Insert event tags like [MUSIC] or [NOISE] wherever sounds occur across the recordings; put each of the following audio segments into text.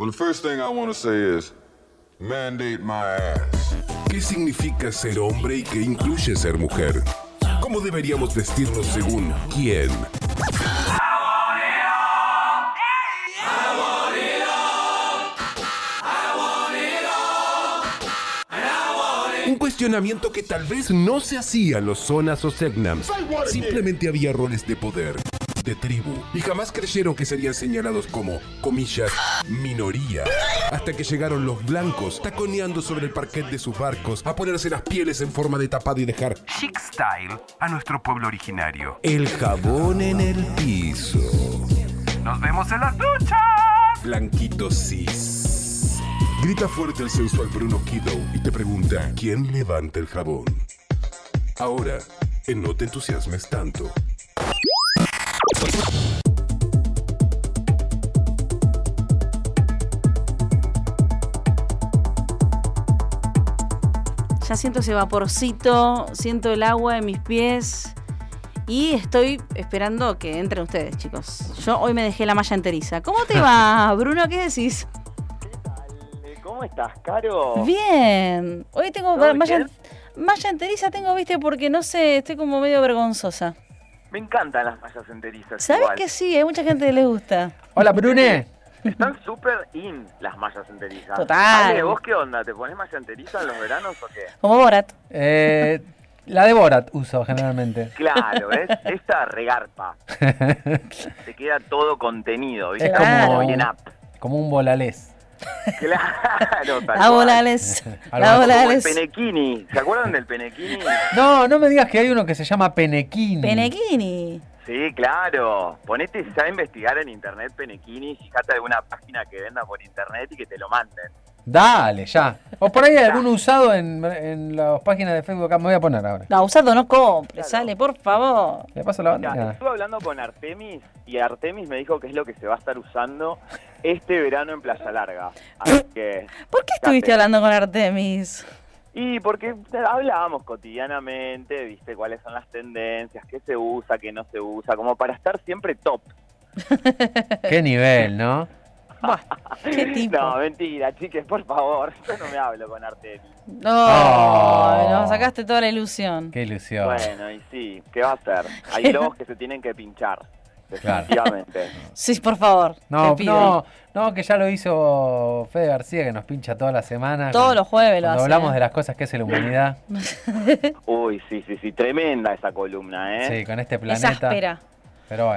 Well, the first thing I want to say is mandate my ass. ¿Qué significa ser hombre y qué incluye ser mujer? ¿Cómo deberíamos vestirnos según quién? Un cuestionamiento que tal vez no se hacía en los zonas o segnams. Simplemente había roles de poder, de tribu, y jamás creyeron que serían señalados como, comillas, minoría. Hasta que llegaron los blancos taconeando sobre el parquet de sus barcos a ponerse las pieles en forma de tapado y dejar chic style a nuestro pueblo originario. El jabón en el piso. Nos vemos en las duchas. Blanquito cis. Grita fuerte el sensual Bruno Kiddo y te pregunta quién levanta el jabón. Ahora, en no te entusiasmes tanto. Ya siento ese vaporcito, siento el agua en mis pies y estoy esperando que entren ustedes, chicos. Yo hoy me dejé la malla enteriza. ¿Cómo te va, [LAUGHS] Bruno? ¿Qué decís? ¿Cómo estás, Caro? Bien. Hoy tengo ¿Todo malla, malla enteriza, tengo, viste, porque no sé, estoy como medio vergonzosa. Me encantan las mallas enterizas. ¿Sabes igual. que sí? Hay mucha gente que le gusta. Hola, Brune. Están súper in las mallas enterizas. Total. Ale, ¿vos qué onda? ¿Te pones malla enteriza en los veranos o qué? Como Borat. Eh, la de Borat uso generalmente. Claro, ¿ves? [LAUGHS] Esta regarpa. [LAUGHS] Te queda todo contenido, ¿viste? Es Claro. como, Bien up. como un volalés. [LAUGHS] Claro, La volales. [LAUGHS] La el volales. penequini. ¿Se acuerdan del penequini? No, no me digas que hay uno que se llama Penequín. Penequini. Sí, claro. Ponete ya a investigar en internet penequini, fíjate alguna página que venda por internet y que te lo manden. Dale, ya. O por ahí hay [LAUGHS] alguno usado en, en las páginas de Facebook. Acá me voy a poner ahora. No, usado no compre, Claro. sale, por favor. Le paso la Mira, banda. estuve hablando con Artemis y Artemis me dijo que es lo que se va a estar usando este verano en Playa Larga. Así que. [LAUGHS] ¿Por qué estuviste hablando con Artemis? Y porque hablábamos cotidianamente, viste, cuáles son las tendencias, qué se usa, qué no se usa, como para estar siempre top. Qué nivel, ¿no? [LAUGHS] Qué tipo. No, mentira, chiques, por favor. Yo no me hablo con Artemis. No, Oh. nos sacaste toda la ilusión. Qué ilusión. Bueno, y sí, ¿qué va a hacer? Hay globos [LAUGHS] que se tienen que pinchar. Claro. Sí, por favor. No, te pido. no, no, que ya lo hizo Fede García, que nos pincha toda la semana. Todos los jueves lo hace. hablamos de las cosas que hace la humanidad. [LAUGHS] Uy, sí, sí, sí, tremenda esa columna, ¿eh? Sí, con este Es planeta. áspera.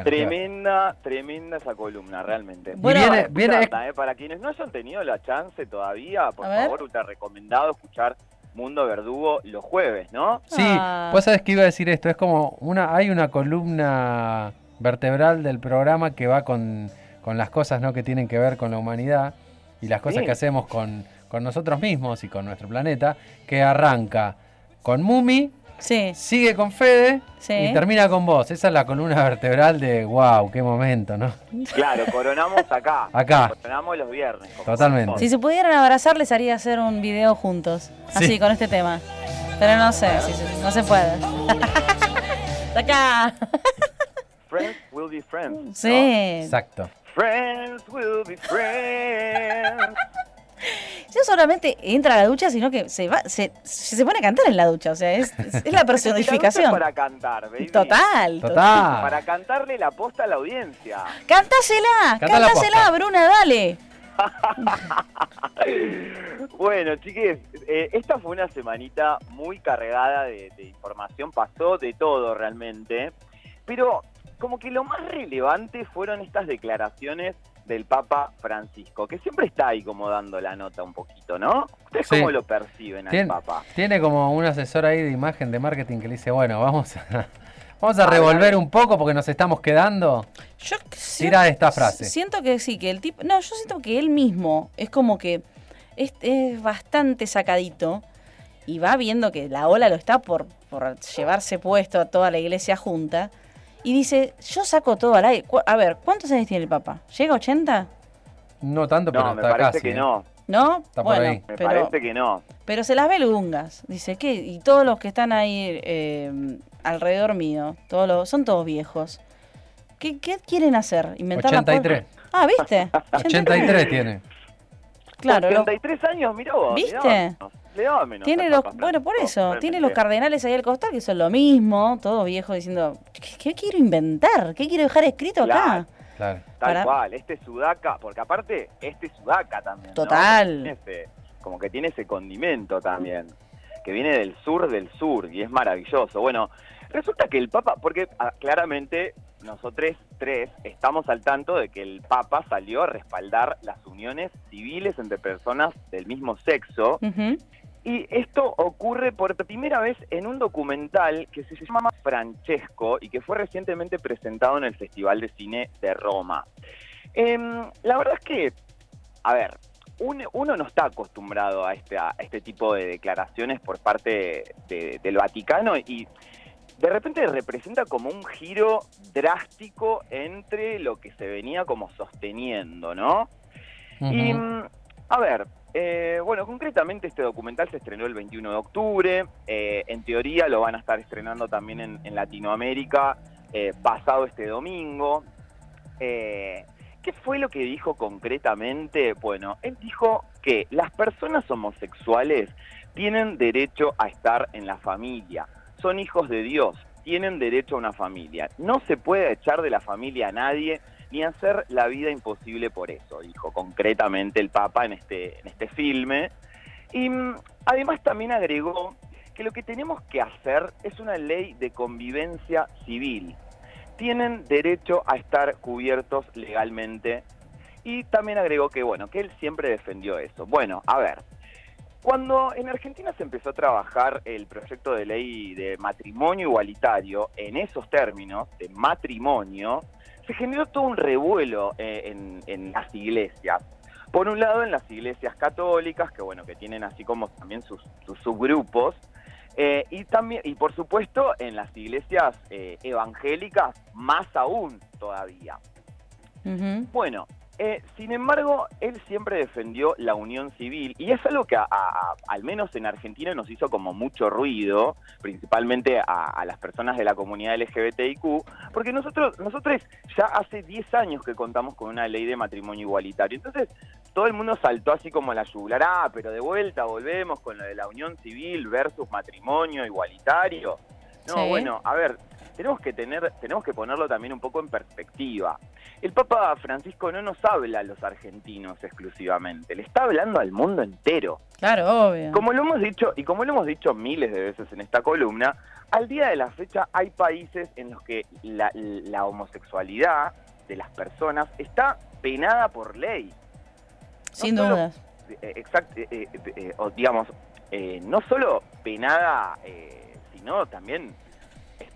Tremenda, tremenda esa columna, realmente. Bueno, viene- Para viene- escucharla, eh, para quienes no hayan tenido la chance todavía, por A favor, ultra recomendado escuchar Mundo Verdugo los jueves, ¿no? Sí, Ah. vos sabés que iba a decir esto, es como una, hay una columna vertebral del programa que va con, con las cosas ¿no? que tienen que ver con la humanidad y las cosas Sí. que hacemos con, con nosotros mismos y con nuestro planeta, que arranca con Mumi, Sí, sigue con Fede Sí. y termina con vos. Esa es la columna vertebral de wow, qué momento, ¿no? Claro, coronamos acá. [LAUGHS] Acá. Coronamos los viernes. Totalmente. si se pudieran abrazar les haría hacer un video juntos. Así, Sí. con este tema. Pero no sé, si se- no se puede. [LAUGHS] Acá. Friends will be friends. ¿no? Sí. Exacto. Friends will be friends. [LAUGHS] No solamente entra a la ducha, sino que se va, se, se pone a cantar en la ducha. O sea, es, [LAUGHS] es, es la personificación. para cantar, baby. Total. Total. Para cantarle la posta a la audiencia. Cantásela, Canta la cantásela. Bruna, dale. [LAUGHS] Bueno, chiques, eh, esta fue una semanita muy cargada de, de información, pasó de todo realmente, pero como que lo más relevante fueron estas declaraciones del Papa Francisco, que siempre está ahí como dando la nota un poquito, ¿no? ¿Ustedes Sí. cómo lo perciben al Papa? Tiene como un asesor ahí de imagen de marketing que le dice, bueno, vamos a, [LAUGHS] vamos a A ver. revolver un poco porque nos estamos quedando. Yo Tira esta frase. Siento que sí, que el tipo. No, yo siento que él mismo es como que es, es bastante sacadito y va viendo que la ola lo está por, por llevarse puesto a toda la iglesia junta. Y dice, yo saco todo al aire. A ver, ¿cuántos años tiene el Papa? ¿Llega a 80? No tanto, pero No, me está parece casi. que ¿eh? no, ¿No? Está por ahí. me pero, parece que no. pero se las ve lungas. Dice, ¿qué? Y todos los que están ahí eh, alrededor mío, todos los, son todos viejos. ¿Qué, qué quieren hacer? ¿Inventar la 83. pólvora? Ah, ¿viste? [LAUGHS] 83 tiene. Claro, lo- 83 años, mirá vos. ¿Viste? menos, le daba menos Tiene los, Papa bueno, por eso, tiene los cardenales ahí al costado que son lo mismo, todos viejos diciendo, ¿qué, qué quiero inventar? ¿Qué quiero dejar escrito acá? Claro. Claro. Tal Para- cual, este sudaca, porque aparte, este sudaca también. ¿no? Total. Tiene ese- como que tiene ese condimento también, que viene del sur del sur y es maravilloso. Bueno, resulta que el Papa, porque ah, claramente nosotros tres estamos al tanto de que el Papa salió a respaldar las uniones civiles entre personas del mismo sexo. Y esto ocurre por primera vez en un documental que se llama Francesco y que fue recientemente presentado en el Festival de Cine de Roma. Em, la verdad es que, a ver, un- uno no está acostumbrado a este, a este tipo de declaraciones por parte de- del Vaticano y de repente representa como un giro drástico entre lo que se venía como sosteniendo, ¿no? Y, mm, a ver, eh, bueno, concretamente este documental se estrenó el 21 de octubre. eh, en teoría lo van a estar estrenando también en, en Latinoamérica eh, pasado este domingo. Eh, ¿Qué fue lo que dijo concretamente? Bueno, él dijo que las personas homosexuales tienen derecho a estar en la familia, son hijos de Dios, tienen derecho a una familia. No se puede echar de la familia a nadie ni hacer la vida imposible por eso, dijo concretamente el Papa en este, en este filme. Y mm, además también agregó que lo que tenemos que hacer es una ley de convivencia civil. Tienen derecho a estar cubiertos legalmente. Y también agregó que, bueno, que él siempre defendió eso. Bueno, a ver, cuando en Argentina se empezó a trabajar el proyecto de ley de matrimonio igualitario, en esos términos, de matrimonio, se generó todo un revuelo eh, en, en las iglesias. Por un lado, en las iglesias católicas, que bueno, que tienen así como también sus, sus subgrupos, eh, y también, y por supuesto, en las iglesias eh, evangélicas, más aún todavía. Bueno, eh, sin embargo, él siempre defendió la unión civil y es algo que a- a- al menos en Argentina nos hizo como mucho ruido, principalmente a, a las personas de la comunidad LGBTIQ, porque nosotros, nosotros ya hace 10 años que contamos con una ley de matrimonio igualitario. Entonces, todo el mundo saltó así como a la yugular, ah, pero de vuelta volvemos con lo de la unión civil versus matrimonio igualitario. No, Sí. bueno, a ver, tenemos que tener, tenemos que ponerlo también un poco en perspectiva. El Papa Francisco no nos habla a los argentinos exclusivamente, le está hablando al mundo entero. Claro, obvio. Como lo hemos dicho, y como lo hemos dicho miles de veces en esta columna, al día de la fecha hay países en los que la, la homosexualidad de las personas está penada por ley. Sin solo- dudas. Eh, eh, eh, eh, o digamos, eh, no solo penada, eh, sino también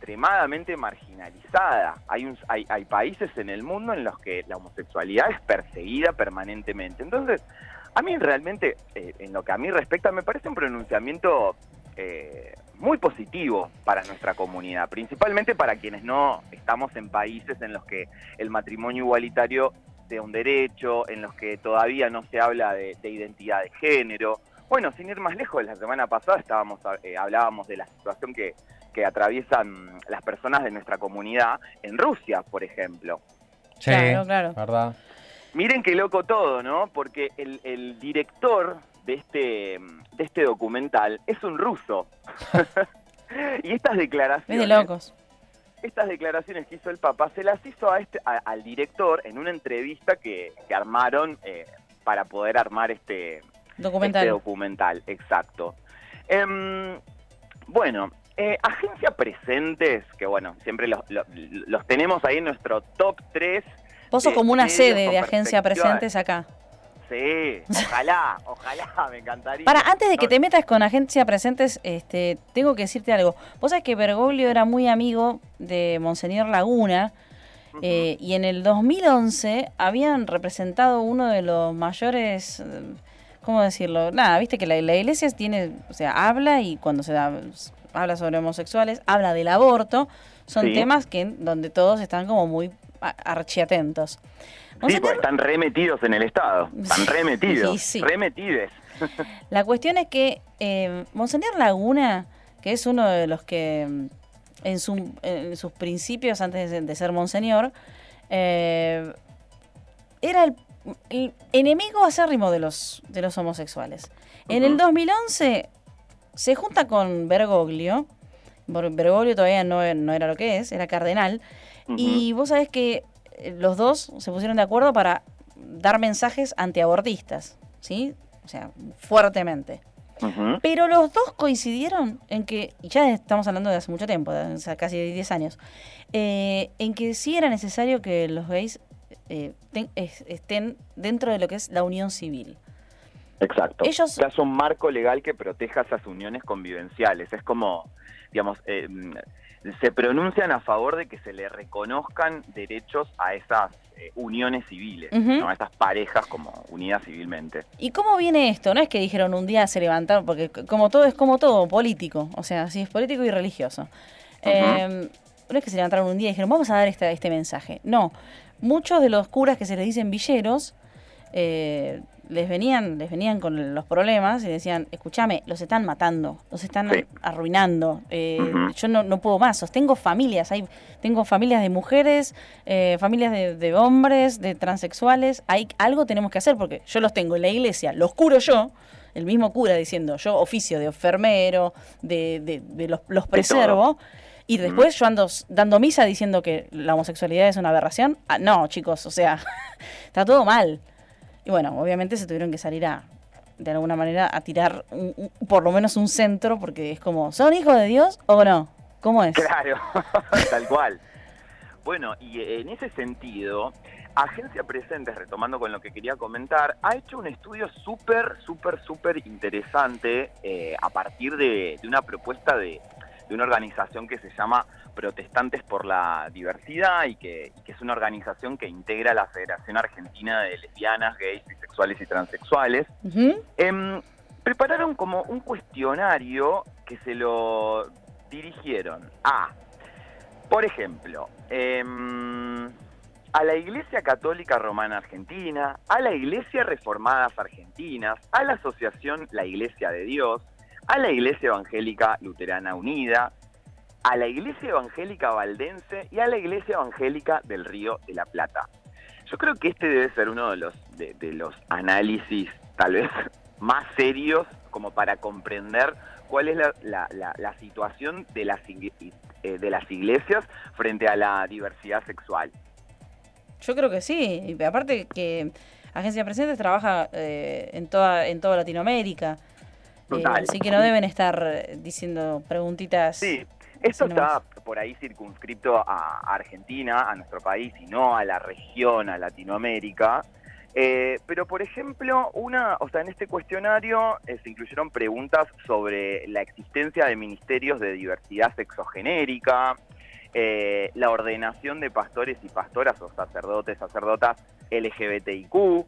extremadamente marginalizada. Hay, un- hay, hay países en el mundo en los que la homosexualidad es perseguida permanentemente. Entonces, a mí realmente, eh, en lo que a mí respecta, me parece un pronunciamiento eh, muy positivo para nuestra comunidad, principalmente para quienes no estamos en países en los que el matrimonio igualitario sea un derecho, en los que todavía no se habla de, de identidad de género. Bueno, sin ir más lejos, la semana pasada estábamos eh, hablábamos de la situación que, que atraviesan las personas de nuestra comunidad en Rusia, por ejemplo. Sí, Claro, claro. ¿verdad? Miren qué loco todo, ¿no? Porque el, el director de este, de este documental es un ruso. [LAUGHS] y estas Es declaraciones de locos. estas declaraciones que hizo el Papa se las hizo a este, a- al director en una entrevista que, que armaron eh, para poder armar este, Documental. este documental. Exacto. Em, bueno, eh, [LAUGHS] agencia presentes, que bueno, siempre los, los- los tenemos ahí en nuestro top 3. Vos sos como una sede de agencia presentes acá. Sí, ojalá, [LAUGHS] ojalá, me encantaría. Para, antes de que te metas con agencia presentes, este, tengo que decirte algo. Vos sabés que Bergoglio era muy amigo de Monseñor Laguna eh, y en el 2011 habían representado uno de los mayores, eh, ¿cómo decirlo? Nada, viste que la, la iglesia tiene, o sea, habla y cuando se da, habla sobre homosexuales, habla del aborto, son Sí. temas que donde todos están como muy archiatentos. Sí, porque están remetidos en el Estado. Están [LAUGHS] remetidos. Sí, sí. Remetides. [LAUGHS] La cuestión es que eh, Monseñor Laguna, que es uno de los que mm, en, su- en sus principios, antes de, de ser Monseñor, eh, era el- el enemigo acérrimo de los, de los homosexuales. En el 2011 se junta con Bergoglio. Ber- Bergoglio todavía no, no era lo que es, era cardenal. Y vos sabés que eh, los dos se pusieron de acuerdo para dar mensajes antiabortistas, ¿sí? O sea, fuertemente. Pero los dos coincidieron en que, y ya estamos hablando de hace mucho tiempo, casi 10 años, eh, en que sí era necesario que los gays eh, ten- es- estén dentro de lo que es la unión civil. Exacto. Ellos- haya un marco legal que proteja esas uniones convivenciales. Es como, digamos, eh, se pronuncian a favor de que se le reconozcan derechos a esas eh, uniones civiles, a estas parejas como unidas civilmente. ¿Y cómo viene esto? No es que dijeron un día se levantaron, porque como todo es como todo, político, o sea, sí es político y religioso. Eh, no es que se levantaron un día y dijeron, vamos a dar este mensaje. No, muchos de los curas que se les dicen villeros, eh, les venían, les venían con los problemas y decían, escúchame, los están matando, los están Sí. arruinando, eh, yo no, no puedo más, sostengo familias, hay, tengo familias de mujeres, eh, familias de, de hombres, de transexuales, hay, algo tenemos que hacer porque yo los tengo en la iglesia, los curo yo, el mismo cura diciendo, yo oficio de enfermero, de, de- de los, los preservo, y después yo ando dando misa diciendo que la homosexualidad es una aberración. Ah, no, chicos, o sea, [LAUGHS] está todo mal. Y bueno, obviamente se tuvieron que salir a, de alguna manera, a tirar un- un- por lo menos un centro, porque es como, ¿son hijos de Dios o no? ¿Cómo es? Claro, [LAUGHS] tal cual. Bueno, y en ese sentido, Agencia Presentes, retomando con lo que quería comentar, ha hecho un estudio súper, súper, súper interesante eh, a partir de, de una propuesta de, de una organización que se llama Protestantes por la Diversidad y que, y que es una organización que integra la Federación Argentina de Lesbianas, Gays, Bisexuales y Transexuales. Em, prepararon como un cuestionario que se lo dirigieron a, por ejemplo, em, a la Iglesia Católica Romana Argentina, a la Iglesia Reformadas Argentinas, a la Asociación La Iglesia de Dios, a la Iglesia Evangélica Luterana Unida, a la Iglesia Evangélica Valdense y a la Iglesia Evangélica del Río de la Plata. Yo creo que este debe ser uno de los, de, los análisis tal vez [LAUGHS] más serios como para comprender cuál es la, la- la- la situación de las, eh, de las iglesias frente a la diversidad sexual. Yo creo que sí. Aparte que Agencia Presentes trabaja eh, en, toda, en toda Latinoamérica. Eh, Total. así que no deben estar eh, diciendo preguntitas. Sí, esto está por ahí circunscripto a Argentina, a nuestro país, y no a la región, a Latinoamérica. Eh, pero, por ejemplo, una, o sea, en este cuestionario eh, se incluyeron preguntas sobre la existencia de ministerios de diversidad sexogenérica, eh, la ordenación de pastores y pastoras o sacerdotes, sacerdotas LGBTIQ,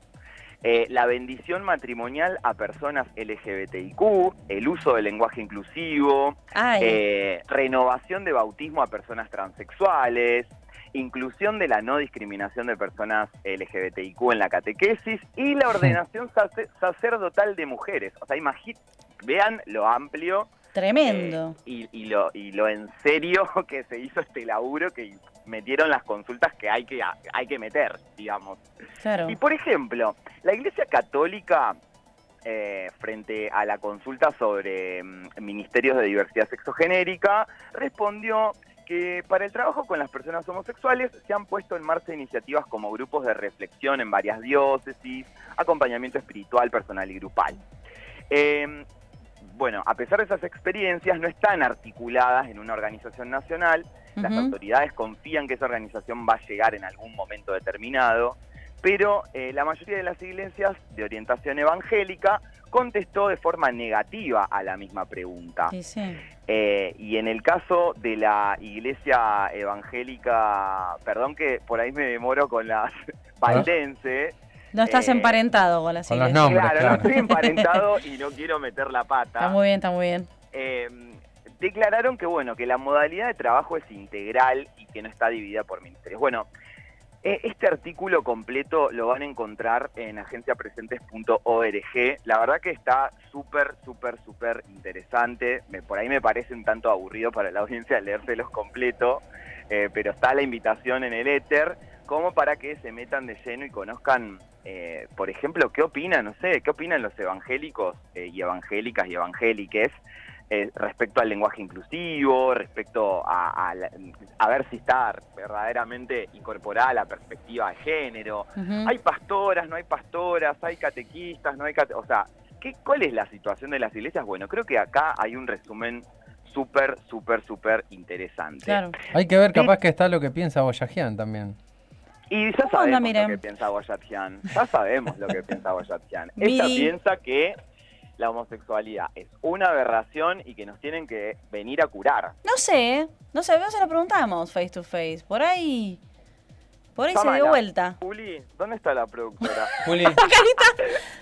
eh, la bendición matrimonial a personas LGBTIQ, el uso del lenguaje inclusivo, eh, renovación de bautismo a personas transexuales, inclusión de la no discriminación de personas LGBTIQ en la catequesis y la ordenación sace- sacerdotal de mujeres. O sea, imagínense, vean lo amplio tremendo. eh, y, y lo, y lo en serio [LAUGHS] que se hizo este laburo que metieron las consultas que hay que, hay que meter, digamos. claro. Y por ejemplo, la Iglesia Católica, eh, frente a la consulta sobre mm, ministerios de diversidad sexogenérica, respondió que para el trabajo con las personas homosexuales se han puesto en marcha iniciativas como grupos de reflexión en varias diócesis, acompañamiento espiritual, personal y grupal. Eh, bueno, a pesar de esas experiencias, no están articuladas en una organización nacional, las autoridades confían que esa organización va a llegar en algún momento determinado, pero eh, la mayoría de las iglesias de orientación evangélica contestó de forma negativa a la misma pregunta. Sí, sí. Eh, y en el caso de la iglesia evangélica, perdón que por ahí me demoro con las valdense, No estás Eh, emparentado con las con los iglesias. nombres, claro, no claro. estoy emparentado [LAUGHS] y no quiero meter la pata. Está muy bien, está muy bien. Eh, declararon que bueno que la modalidad de trabajo es integral y que no está dividida por ministerios. Bueno, eh, este artículo completo lo van a encontrar en agenciapresentes.org. La verdad que está súper, súper, súper interesante. Me- por ahí me parece un tanto aburrido para la audiencia leérselos completo, eh, pero está la invitación en el éter como para que se metan de lleno y conozcan eh, por ejemplo, ¿qué opinan, no sé, qué opinan los evangélicos eh, y evangélicas y evangéliques eh, respecto al lenguaje inclusivo, respecto a, a la- a ver si está verdaderamente incorporada la perspectiva de género? Hay pastoras, no hay pastoras, hay catequistas, no hay cate- O sea, ¿qué, ¿cuál es la situación de las iglesias? Bueno, creo que acá hay un resumen súper, súper, súper interesante. Claro. Hay que ver capaz que está lo que piensa Boyajian también. Y ya ¿Cómo anda, sabemos lo que piensa Boyatian. Ya sabemos lo que piensa Boyatian. [LAUGHS] Ella piensa que la homosexualidad es una aberración y que nos tienen que venir a curar. No sé, no sé, no se lo preguntamos face to face. Por ahí. Por ahí se dio Llámala. vuelta. Juli, ¿dónde está la productora? [LAUGHS] Juli, ¿Qué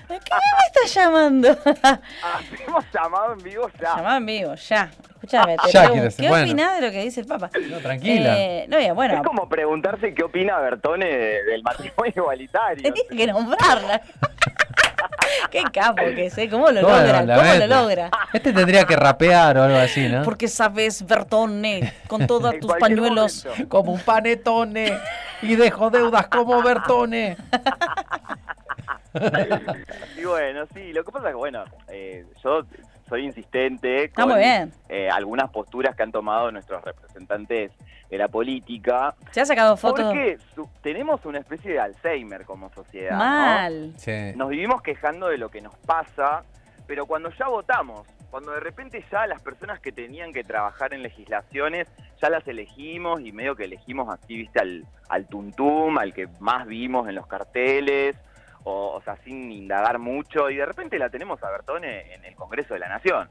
me estás llamando? [LAUGHS] Hacemos llamado en vivo ya. Llamada en vivo, ya. Escúchame, [LAUGHS] te Ya pregunto, ¿qué bueno. opinás de lo que dice el Papa? no, tranquila. Eh, no, ya, bueno, Es como preguntarse qué opina Bertone de- del matrimonio igualitario. tenía que nombrarla. Qué capo que es, ¿eh? ¿Cómo lo ¿Cómo logra? ¿Cómo lo logra? Este tendría que rapear o algo así, ¿no? Porque sabes, Bertone, con todos tus pañuelos. momento. Como un panetone y dejo deudas como Bertone. [LAUGHS] Y bueno, sí, lo que pasa es que, bueno, eh, yo soy insistente Está con muy bien. eh, algunas posturas que han tomado nuestros representantes de la política, Se ha sacado fotos porque su- tenemos una especie de Alzheimer como sociedad. ¿no? mal. Sí. Nos vivimos quejando de lo que nos pasa, pero cuando ya votamos, cuando de repente ya las personas que tenían que trabajar en legislaciones, ya las elegimos y medio que elegimos así, viste, al, al tuntum, al que más vimos en los carteles, o, o sea, sin indagar mucho, y de repente la tenemos a Bertone en el Congreso de la Nación.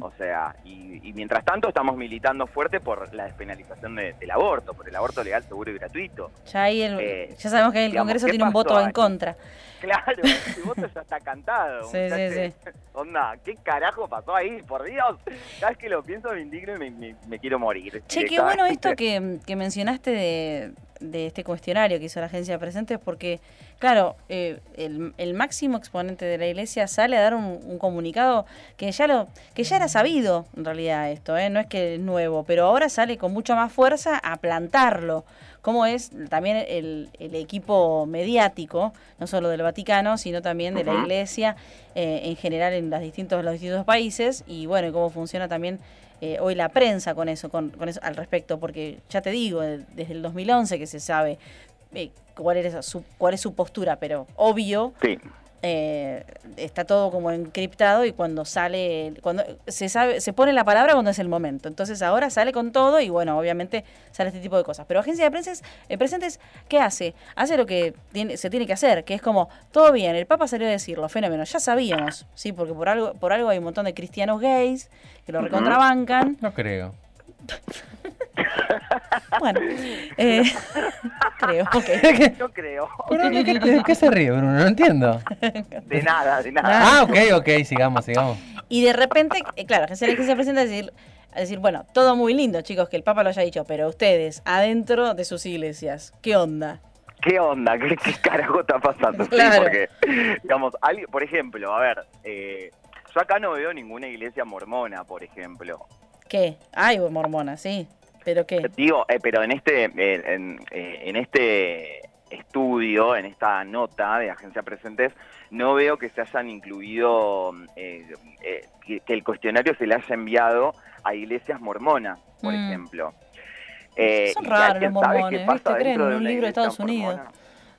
O sea, y, y mientras tanto estamos militando fuerte por la despenalización de- del aborto, por el aborto legal, seguro y gratuito. Ya ahí el, Eh, ya sabemos que el digamos, Congreso ¿qué tiene un voto en contra. Claro, el voto ya está cantado. [LAUGHS] Sí, sí, muchachos. [LAUGHS] Onda, ¿qué carajo pasó ahí? Por Dios. Cada vez que lo pienso me indigno y me, me- me quiero morir. Che, qué bueno [LAUGHS] esto que, que mencionaste de, de este cuestionario que hizo la agencia presentes, porque, claro, eh, el, el máximo exponente de la iglesia sale a dar un, un comunicado que ya lo que ya era sabido, en realidad, esto, ¿eh? no es que es nuevo, pero ahora sale con mucha más fuerza a plantarlo. Como es también el, el equipo mediático, no solo del Vaticano, sino también de la iglesia eh, en general en los distintos, los distintos países, y bueno, y cómo funciona también eh, hoy la prensa con eso, con, con eso al respecto, porque ya te digo, eh, desde el 2011 que se sabe eh, cuál, es su, cuál es su postura, pero obvio, Sí, eh, está todo como encriptado y cuando sale, cuando se sabe, se pone la palabra cuando es el momento. Entonces ahora sale con todo y bueno, obviamente sale este tipo de cosas. Pero agencia de prensa eh, presentes, ¿qué hace? Hace lo que tiene, se tiene que hacer, que es como, todo bien, el Papa salió a decirlo, fenómeno, ya sabíamos, sí, porque por algo, por algo hay un montón de cristianos gays que lo recontrabancan. No creo. [LAUGHS] [LAUGHS] Bueno, eh, [LAUGHS] creo, ok. [LAUGHS] yo creo. Pero, ¿qué, qué- qué se ríe, Bruno? No entiendo. De nada, de nada. Ah, ok, ok, sigamos, sigamos. Y de repente, eh, claro, de agencia de presenta a decir, a decir, bueno, todo muy lindo, chicos, que el Papa lo haya dicho, pero ustedes, adentro de sus iglesias, ¿qué onda? ¿Qué onda? ¿Qué, qué carajo está pasando? Sí, Claro. porque, digamos, alguien- por ejemplo, a ver, eh, yo acá no veo ninguna iglesia mormona, por ejemplo. ¿Qué? Ay, mormona, sí. ¿Pero qué? Digo, eh, pero en este, eh, en, eh, en este estudio, en esta nota de Agencia Presentes, no veo que se hayan incluido, eh, eh, que, que el cuestionario se le haya enviado a iglesias mormonas, por Mm. ejemplo. Eh, Son raros los mormones, ¿viste? Creen en un libro de Estados Unidos. mormona.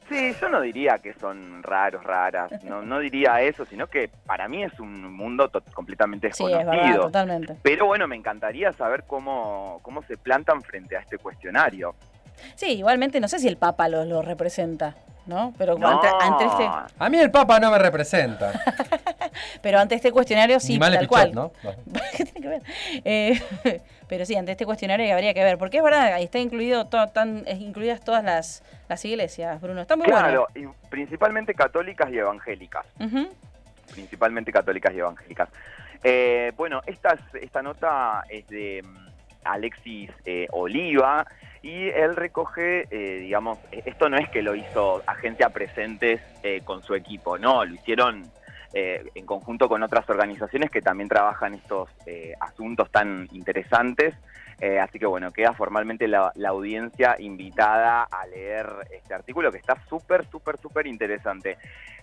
Sí, yo no diría que son raros, raras, no, no diría eso, sino que para mí es un mundo completamente Sí, es verdad, desconocido. totalmente. Pero bueno, me encantaría saber cómo, cómo se plantan frente a este cuestionario. Sí, igualmente no sé si el Papa lo, lo representa, ¿no? Pero No, ante, ante este, A mí el Papa no me representa. [LAUGHS] pero ante este cuestionario sí, tal Pichot, cual. [LAUGHS] ¿no? ¿Qué tiene que ver? Eh, [LAUGHS] pero sí, ante este cuestionario habría que ver, porque es verdad, ahí está incluido tan, incluidas todas las, las iglesias, Bruno. Está muy Claro, y principalmente católicas y evangélicas. bueno. Principalmente católicas y evangélicas. Eh, bueno, esta, es- esta nota es de mm, Alexis eh, Oliva y él recoge, eh, digamos, eh, esto no es que lo hizo Agencia Presentes eh, con su equipo, no, lo hicieron eh, en conjunto con otras organizaciones que también trabajan estos asuntos tan interesantes. Así que bueno, queda formalmente la, la audiencia invitada a leer este artículo que está súper, súper, súper interesante.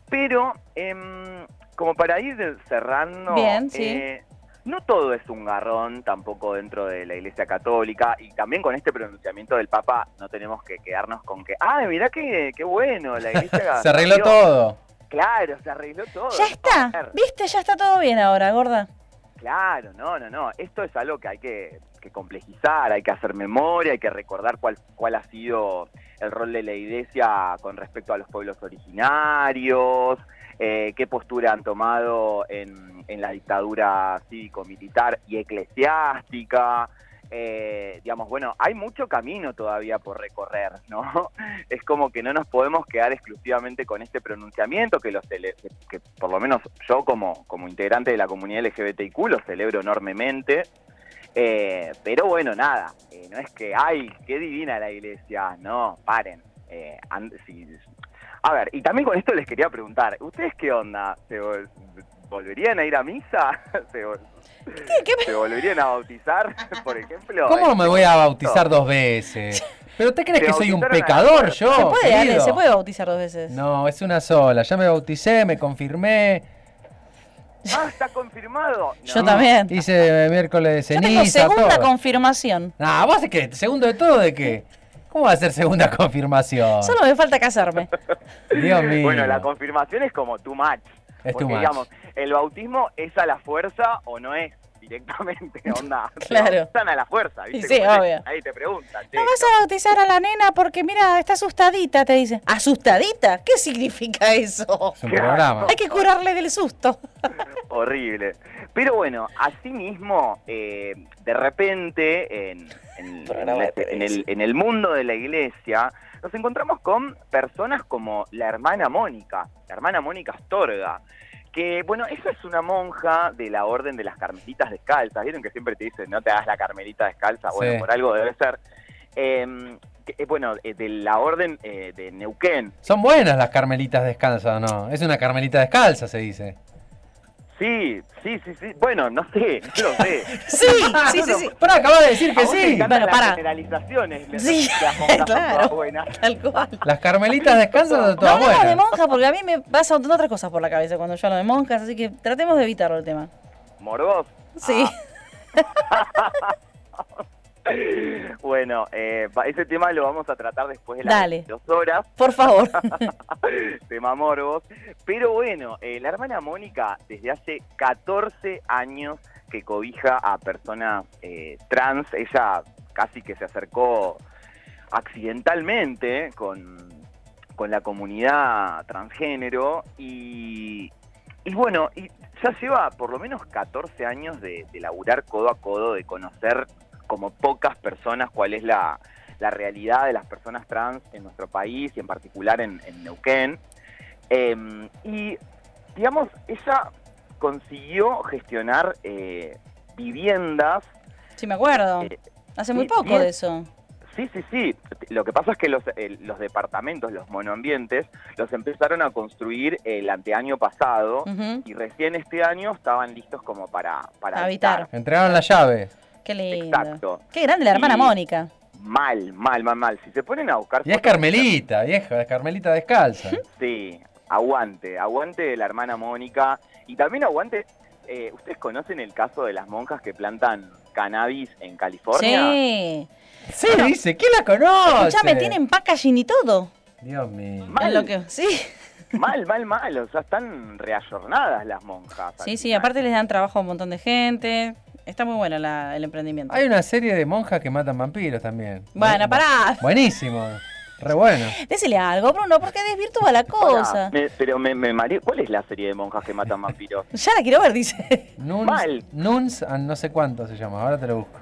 Pero, em, como para ir cerrando, Bien, sí. No todo es un garrón tampoco dentro de la Iglesia Católica y también con este pronunciamiento del Papa no tenemos que quedarnos con que, ah, mirá qué, qué bueno, la [LAUGHS] Iglesia Se arregló cambió". todo. Claro, se arregló todo. Ya está, viste, ya está todo bien ahora, gorda. Claro, no, no, no. Esto es algo que hay que, que complejizar, hay que hacer memoria, hay que recordar cuál, cuál ha sido el rol de la iglesia con respecto a los pueblos originarios, eh, qué postura han tomado en, en la dictadura cívico-militar y eclesiástica. Eh, digamos, bueno, hay mucho camino todavía por recorrer, ¿no? [LAUGHS] Es como que no nos podemos quedar exclusivamente con este pronunciamiento, que, lo cele- que, por lo menos yo como, como integrante de la comunidad LGBTIQ lo celebro enormemente. Eh, pero bueno, nada, eh, no es que, ay, qué divina la iglesia, no, paren. Eh, an- si- a ver, y también con esto les quería preguntar, ¿ustedes qué onda? ¿Se vol- volverían a ir a misa? [LAUGHS] ¿Se, vol- ¿Qué, qué- se volverían a bautizar, [LAUGHS] por ejemplo? ¿Cómo me voy a bautizar dos? veces? [LAUGHS] ¿Pero te crees que soy un pecador yo? se puede, Ale, se puede bautizar dos veces. No, es una sola. Ya me bauticé, me confirmé. Ah, está confirmado. Yo también. Hice miércoles de Yo tengo ceniza, segunda todo. confirmación. Nah, ¿vos de qué? ¿Segundo de todo de qué? ¿Cómo va a ser segunda [LAUGHS] confirmación? Solo me falta casarme. Dios [LAUGHS] mío. Bueno, la confirmación es como too much. Es porque, too much. digamos, el bautismo es a la fuerza o no es directamente, [LAUGHS] onda. [LAUGHS] Claro. bautizan a la fuerza, ¿viste? Sí, te- obvio. Ahí te preguntan, No vas a bautizar a la nena porque, mira, está asustadita, te dicen. ¿Asustadita? ¿Qué significa eso? Es un programa. Hay que curarle del susto. [LAUGHS] horrible. Pero bueno, asimismo, eh, de repente, en, en el, en el mundo de la iglesia, nos encontramos con personas como la hermana Mónica, la hermana Mónica Astorga, que, bueno, esa es una monja de la orden de las carmelitas descalzas. ¿Vieron que siempre te dicen, no te hagas la carmelita descalza? Bueno, Sí. por algo debe ser. Eh, que, eh, bueno, eh, de la orden eh, de Neuquén. Son buenas las carmelitas descalzas, ¿o no? Es una carmelita descalza, se dice. Sí, sí, sí, sí. Bueno, no sé, no lo sé. [LAUGHS] Sí, sí, [LAUGHS] sí, sí. Pero acabas de decir A que sí. Bueno, las para. generalizaciones. Sí, las [LAUGHS] claro. buenas. Tal cual. Las carmelitas descalzas son No todas hablemos de buenas. monjas porque a mí me pasan otras cosas por la cabeza cuando yo hablo de monjas, así que tratemos de evitarlo el tema. Morbos. Sí. Bueno, eh, ese tema lo vamos a tratar después de las dos horas. Por favor. [LAUGHS] tema morbos. Pero bueno, eh, la hermana Mónica desde hace 14 años que cobija a personas eh, trans. Ella casi que se acercó accidentalmente con, con la comunidad transgénero y, y bueno, y ya lleva por lo menos 14 años de, de laburar codo a codo, de conocer como pocas personas cuál es la, la realidad de las personas trans en nuestro país y en particular en, en Neuquén. Eh, y, digamos, ella consiguió gestionar eh, viviendas. Sí, me acuerdo. eh, Hace muy poco bien. de eso. Sí, sí, sí. Lo que pasa es que los, eh, los departamentos, los monoambientes, los empezaron a construir el anteaño pasado y recién este año estaban listos como para, para Habitar. Entregaron las llaves. Qué lindo. Exacto. Qué grande la hermana Y- Mónica. Mal, mal, mal, mal. Si se ponen a buscar... Y es carmelita, vieja, es carmelita descalza. Sí, aguante, aguante de la hermana Mónica. Y también aguante, eh, ¿ustedes conocen el caso de las monjas que plantan cannabis en California? Sí. Sí, dice, ¿quién la conoce? Escuchame, tienen packaging y todo. Dios mío. Mal. Lo que... Sí. Mal, mal, mal. O sea, están reayornadas las monjas. Sí, sí, final. aparte les dan trabajo a un montón de gente. Está muy bueno la- el emprendimiento. Hay una serie de monjas que matan vampiros también. Bueno, Bu- pará. [LAUGHS] Buenísimo. Re bueno. Désele algo, Bruno, porque desvirtúa la cosa. Me- pero me, me mareé. ¿Cuál es la serie de monjas que matan vampiros? [LAUGHS] Ya la quiero ver, dice. Nuns, Mal. Nuns and no sé cuánto se llama. Ahora te lo busco.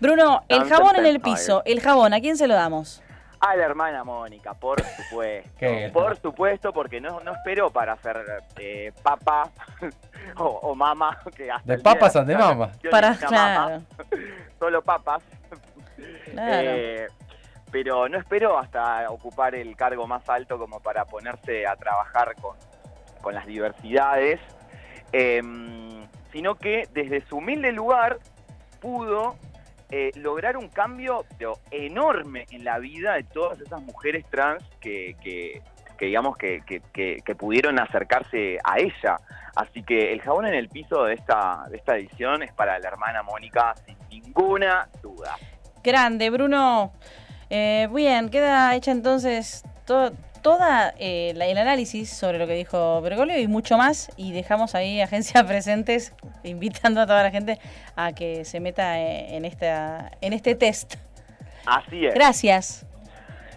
Bruno, el jabón en el piso. El jabón, ¿a quién se lo damos? A la hermana Mónica, por supuesto. [LAUGHS] ¿Qué? Por supuesto, porque no, no esperó para ser eh, papa [LAUGHS] o, o mama. Que hasta De papas a de Para, claro. [LAUGHS] Solo papas. claro. Eh, pero no esperó hasta ocupar el cargo más alto como para ponerse a trabajar con, con las diversidades, em, sino que desde su humilde lugar pudo eh, lograr un cambio enorme en la vida de todas esas mujeres trans que, que, digamos que, pudieron acercarse a ella. Así que el jabón en el piso de esta, de esta edición es para la hermana Mónica sin ninguna duda. Grande, Bruno. Eh, bien, queda hecha entonces to- toda eh, la- el análisis sobre lo que dijo Bergoglio y mucho más. Y dejamos ahí [LAUGHS] agencias presentes invitando a toda la gente a que se meta eh, en, esta, en este test. Así es. Gracias.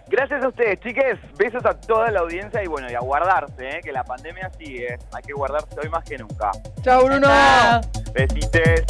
Gracias a ustedes, chiques. Besos a toda la audiencia y bueno, y a guardarse, ¿eh? que la pandemia sigue. Hay que guardarse hoy más que nunca. ¡Chao, Bruno! Besites.